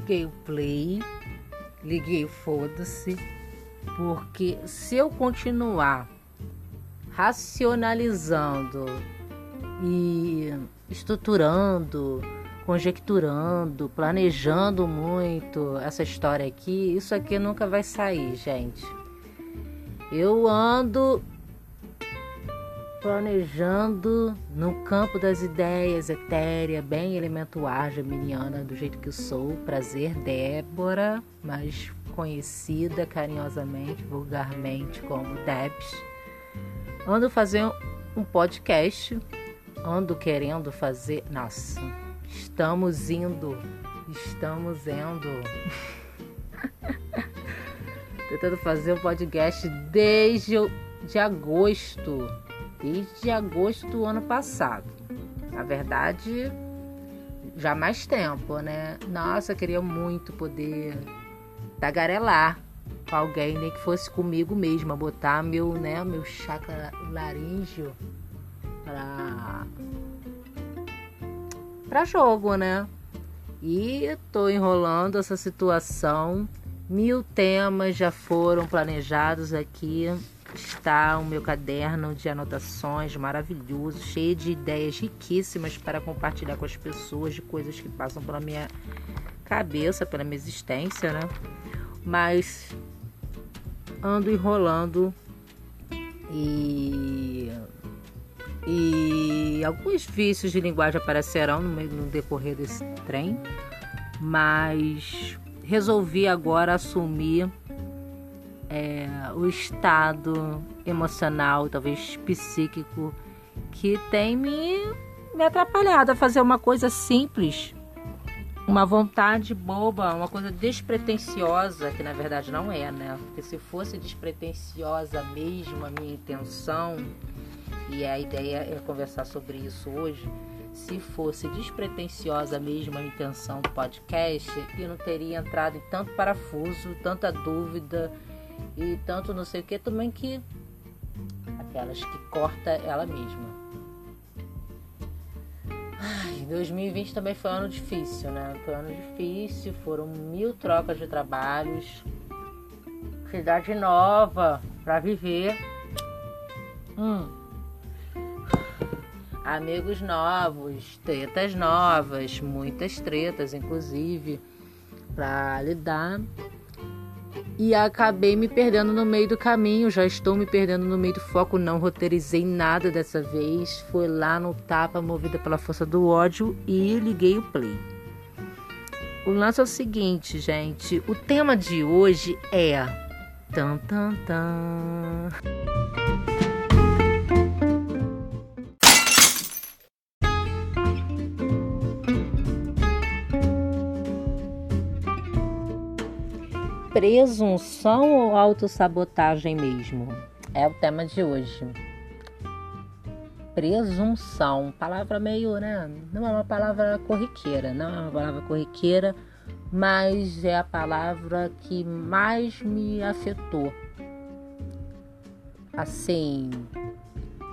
liguei o play, liguei o foda-se, porque se eu continuar racionalizando e estruturando, conjecturando, planejando muito essa história aqui, isso aqui nunca vai sair, gente. Eu ando planejando no campo das ideias etérea, bem elemento ar geminiana, do jeito que eu sou. Prazer, Débora, mais conhecida carinhosamente, vulgarmente como Debs. Ando fazendo um podcast, ando querendo fazer. Nossa, estamos indo, estamos indo. Tentando fazer um podcast desde de agosto desde agosto do ano passado. Na verdade, já mais tempo, né? Nossa, queria muito poder tagarelar com alguém, nem que fosse comigo mesma, botar meu, né, meu chakra laríngeo para para jogo, né? E tô enrolando essa situação. Mil temas já foram planejados aqui está o meu caderno de anotações maravilhoso, cheio de ideias riquíssimas para compartilhar com as pessoas, de coisas que passam pela minha cabeça, pela minha existência, né? Mas ando enrolando e e alguns vícios de linguagem aparecerão no, no decorrer desse trem, mas resolvi agora assumir é, o estado emocional, talvez psíquico, que tem me, me atrapalhado a fazer uma coisa simples, uma vontade boba, uma coisa despretensiosa, que na verdade não é, né? Porque se fosse despretensiosa mesmo a minha intenção, e a ideia é conversar sobre isso hoje, se fosse despretensiosa mesmo a intenção do podcast, eu não teria entrado em tanto parafuso, tanta dúvida e tanto não sei o que também que aquelas que corta ela mesma. Ai, 2020 também foi um ano difícil, né? Foi um ano difícil, foram mil trocas de trabalhos, cidade nova para viver, hum. amigos novos, tretas novas, muitas tretas, inclusive, para lidar e acabei me perdendo no meio do caminho. Já estou me perdendo no meio do foco. Não roteirizei nada dessa vez. Foi lá no tapa, movida pela força do ódio e liguei o play. O lance é o seguinte, gente. O tema de hoje é. Tan, tan, tan. Presunção ou autossabotagem mesmo? É o tema de hoje. Presunção, palavra meio, né? Não é uma palavra corriqueira, não é uma palavra corriqueira, mas é a palavra que mais me afetou. Assim,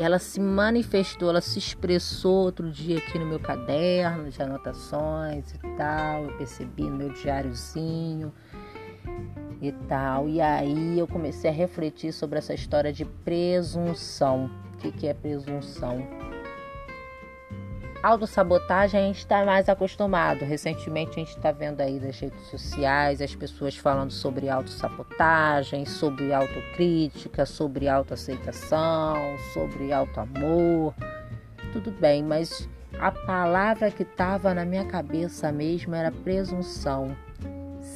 ela se manifestou, ela se expressou outro dia aqui no meu caderno de anotações e tal. Eu percebi no meu diáriozinho e tal. E aí eu comecei a refletir sobre essa história de presunção. O que, que é presunção? Autossabotagem a gente está mais acostumado. Recentemente a gente está vendo aí nas redes sociais as pessoas falando sobre autossabotagem, sobre autocrítica, sobre autoaceitação, sobre autoamor. Tudo bem, mas a palavra que estava na minha cabeça mesmo era presunção.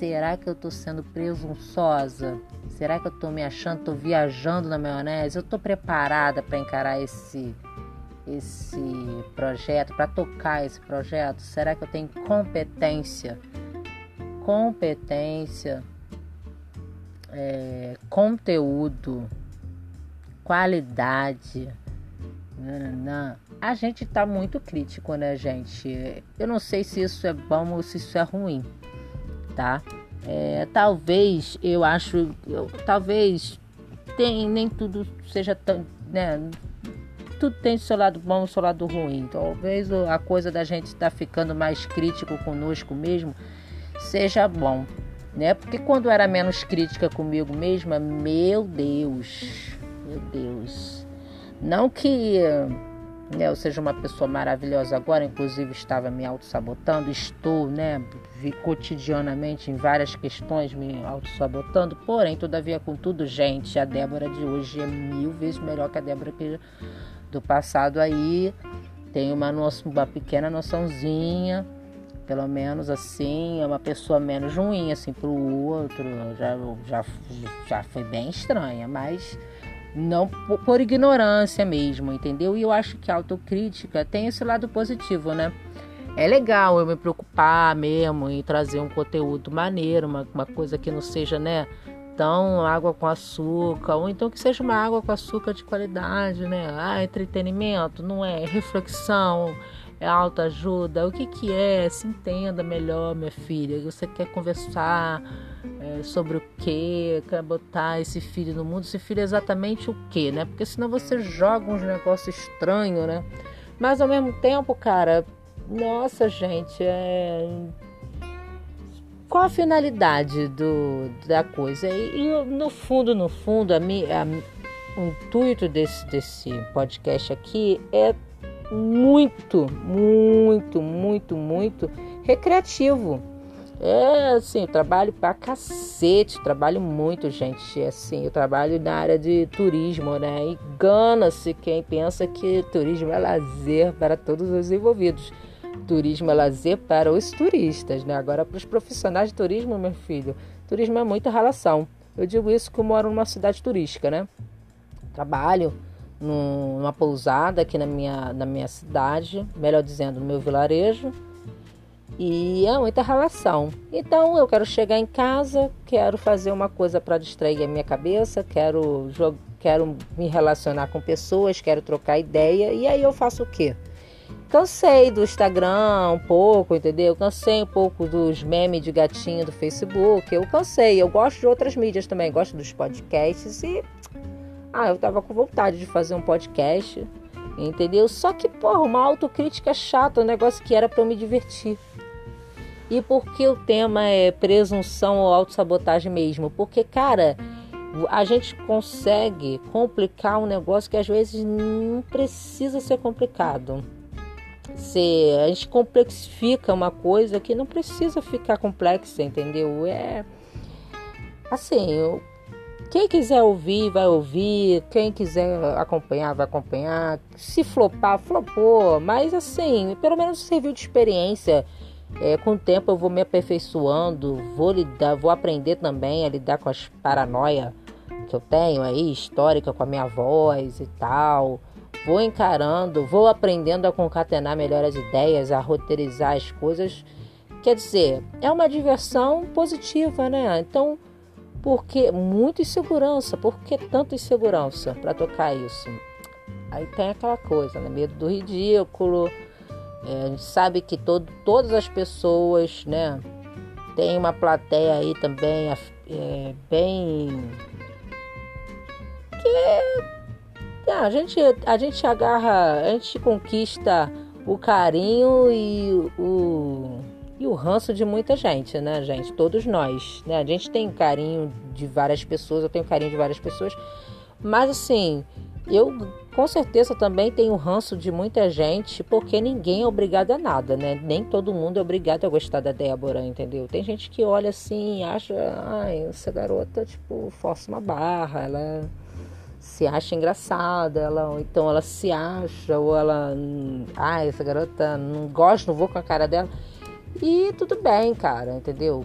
Será que eu estou sendo presunçosa? Será que eu estou me achando, estou viajando na maionese? Eu estou preparada para encarar esse esse projeto, para tocar esse projeto? Será que eu tenho competência? Competência, é, conteúdo, qualidade. Não, A gente está muito crítico, né, gente? Eu não sei se isso é bom ou se isso é ruim tá? É, talvez eu acho, eu, talvez tem, nem tudo seja tão, né? Tudo tem seu lado bom seu lado ruim. Talvez a coisa da gente estar tá ficando mais crítico conosco mesmo seja bom, né? Porque quando era menos crítica comigo mesma, meu Deus, meu Deus. Não que né, eu seja uma pessoa maravilhosa agora, inclusive estava me auto-sabotando, estou, né, cotidianamente em várias questões me auto-sabotando, porém, todavia, contudo, gente, a Débora de hoje é mil vezes melhor que a Débora que do passado aí. Tem uma, uma pequena noçãozinha, pelo menos assim, é uma pessoa menos ruim assim pro outro. Já, já, já foi bem estranha, mas não por ignorância mesmo, entendeu? E eu acho que a autocrítica tem esse lado positivo, né? É legal eu me preocupar mesmo em trazer um conteúdo maneiro, uma, uma coisa que não seja, né, tão água com açúcar, ou então que seja uma água com açúcar de qualidade, né? Ah, entretenimento, não é reflexão, é autoajuda. O que que é? Se entenda melhor, minha filha. Você quer conversar, é, sobre o que, quer botar esse filho no mundo, esse filho é exatamente o que, né? Porque senão você joga uns negócios estranhos, né? Mas ao mesmo tempo, cara, nossa gente, é. Qual a finalidade do, da coisa? E, e no fundo, no fundo, a, a, o intuito desse, desse podcast aqui é muito, muito, muito, muito recreativo é assim, eu trabalho pra cacete, trabalho muito, gente. Assim, eu trabalho na área de turismo, né? E gana-se quem pensa que turismo é lazer para todos os envolvidos. Turismo é lazer para os turistas, né? Agora, para os profissionais de turismo, meu filho, turismo é muita relação. Eu digo isso que eu moro numa cidade turística, né? Trabalho numa pousada aqui na minha, na minha cidade, melhor dizendo, no meu vilarejo e é muita relação. Então eu quero chegar em casa, quero fazer uma coisa para distrair a minha cabeça, quero, quero me relacionar com pessoas, quero trocar ideia. E aí eu faço o quê? Cansei do Instagram um pouco, entendeu? Cansei um pouco dos memes de gatinho do Facebook. Eu cansei. Eu gosto de outras mídias também. Gosto dos podcasts e. Ah, eu tava com vontade de fazer um podcast, entendeu? Só que, porra, uma autocrítica chata, um negócio que era para eu me divertir. E por que o tema é presunção ou autossabotagem mesmo? Porque, cara, a gente consegue complicar um negócio que às vezes não precisa ser complicado. Se a gente complexifica uma coisa que não precisa ficar complexa, entendeu? É assim, quem quiser ouvir, vai ouvir. Quem quiser acompanhar, vai acompanhar. Se flopar, flopou. Mas assim, pelo menos serviu de experiência. É, com o tempo eu vou me aperfeiçoando, vou lidar, vou aprender também a lidar com as paranoia que eu tenho aí, histórica com a minha voz e tal. Vou encarando, vou aprendendo a concatenar melhor as ideias, a roteirizar as coisas. Quer dizer, é uma diversão positiva, né? Então, por que muita insegurança? Por que tanta insegurança para tocar isso? Aí tem aquela coisa, né? Medo do ridículo, é, a gente sabe que todo, todas as pessoas, né? Tem uma plateia aí também é, bem. Que é, a, gente, a gente agarra, a gente conquista o carinho e o, e o ranço de muita gente, né, gente? Todos nós, né? A gente tem carinho de várias pessoas, eu tenho carinho de várias pessoas, mas assim, eu com certeza também tenho ranço de muita gente, porque ninguém é obrigado a nada, né? Nem todo mundo é obrigado a gostar da Débora, entendeu? Tem gente que olha assim acha, ai, essa garota, tipo, força uma barra, ela se acha engraçada, ela, ou então ela se acha, ou ela, ai, essa garota não gosto, não vou com a cara dela. E tudo bem, cara, entendeu?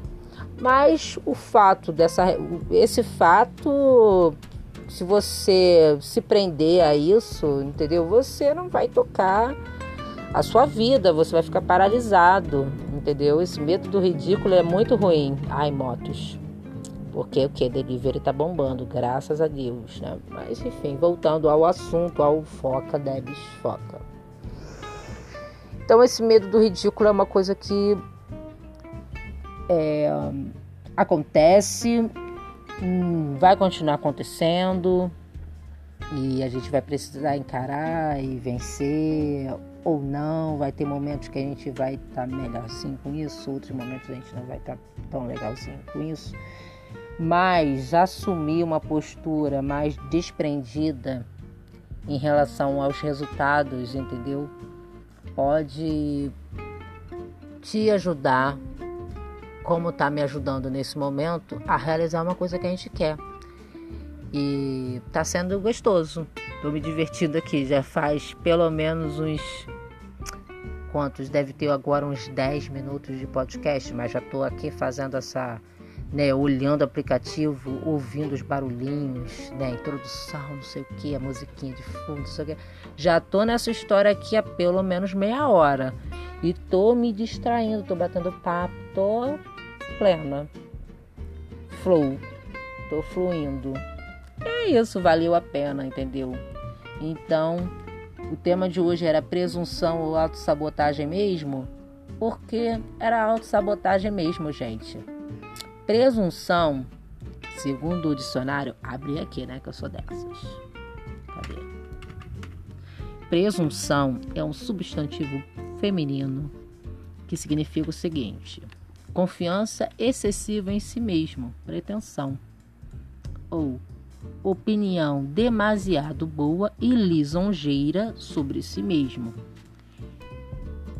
Mas o fato dessa. Esse fato se você se prender a isso, entendeu? Você não vai tocar a sua vida, você vai ficar paralisado, entendeu? Esse medo do ridículo é muito ruim. Ai, motos. Porque o que? Delivery tá bombando, graças a Deus, né? Mas enfim, voltando ao assunto, ao foca, Debs, foca. Então esse medo do ridículo é uma coisa que é, acontece hum, vai continuar acontecendo e a gente vai precisar encarar e vencer ou não. Vai ter momentos que a gente vai estar tá melhorzinho com isso, outros momentos a gente não vai estar tá tão legalzinho com isso. Mas assumir uma postura mais desprendida em relação aos resultados, entendeu? Pode te ajudar, como está me ajudando nesse momento, a realizar uma coisa que a gente quer. E está sendo gostoso. Estou me divertindo aqui. Já faz pelo menos uns. Quantos? Deve ter agora uns 10 minutos de podcast, mas já estou aqui fazendo essa né, olhando o aplicativo, ouvindo os barulhinhos, né, introdução, não sei o que, a musiquinha de fundo, não sei o que. Já tô nessa história aqui há pelo menos meia hora e tô me distraindo, tô batendo papo, tô plena, flow, tô fluindo. É isso, valeu a pena, entendeu? Então, o tema de hoje era presunção ou autossabotagem mesmo, porque era autossabotagem mesmo, gente. Presunção, segundo o dicionário, abre aqui, né? Que eu sou dessas. Cadê? Presunção é um substantivo feminino que significa o seguinte: confiança excessiva em si mesmo, pretensão, ou opinião demasiado boa e lisonjeira sobre si mesmo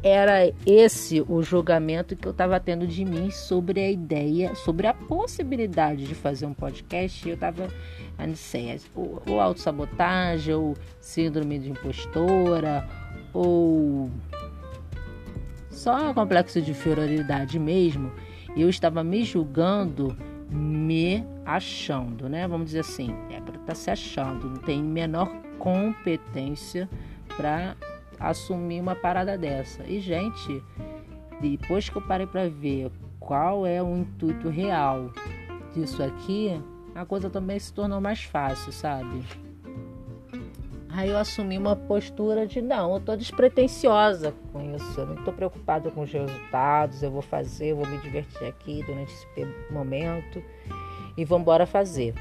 era esse o julgamento que eu estava tendo de mim sobre a ideia, sobre a possibilidade de fazer um podcast. Eu estava, não sei, ou, ou autossabotagem, ou síndrome de impostora, ou só complexo de inferioridade mesmo. Eu estava me julgando, me achando, né? Vamos dizer assim, é para estar tá se achando, não tem menor competência para assumir uma parada dessa. E, gente, depois que eu parei para ver qual é o intuito real disso aqui, a coisa também se tornou mais fácil, sabe? Aí eu assumi uma postura de não, eu tô despretensiosa com isso, eu não tô preocupada com os resultados, eu vou fazer, eu vou me divertir aqui durante esse momento e vamos embora fazer.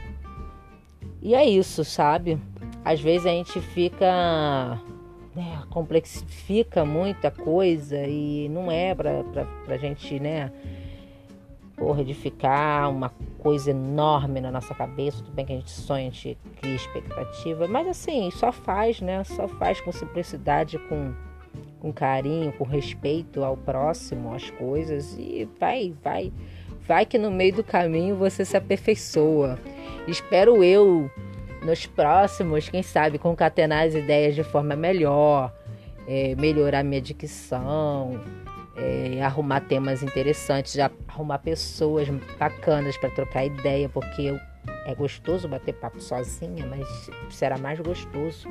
E é isso, sabe? Às vezes a gente fica né, complexifica muita coisa e não é para a gente, né, porra, edificar uma coisa enorme na nossa cabeça. Tudo bem que a gente sonha, a gente cria expectativa, mas assim, só faz, né, só faz com simplicidade, com, com carinho, com respeito ao próximo, às coisas e vai, vai, vai que no meio do caminho você se aperfeiçoa. Espero eu nos próximos, quem sabe, concatenar as ideias de forma melhor, é, melhorar minha dicção, é, arrumar temas interessantes, arrumar pessoas bacanas para trocar ideia, porque é gostoso bater papo sozinha, mas será mais gostoso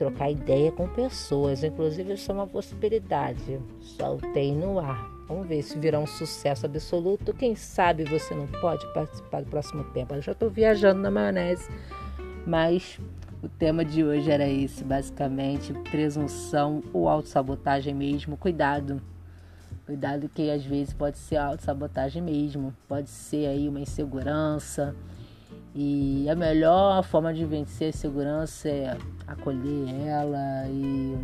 trocar ideia com pessoas. Inclusive, isso é uma possibilidade. Soltei no ar. Vamos ver se virá um sucesso absoluto. Quem sabe você não pode participar do próximo tempo. Eu já estou viajando na maionese, mas o tema de hoje era esse, basicamente, presunção ou autossabotagem mesmo. Cuidado. Cuidado que às vezes pode ser autossabotagem mesmo. Pode ser aí uma insegurança. E a melhor forma de vencer a insegurança é acolher ela e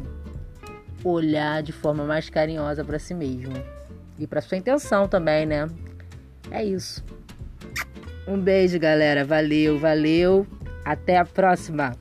olhar de forma mais carinhosa para si mesmo e para sua intenção também, né? É isso. Um beijo, galera. Valeu, valeu. Até a próxima.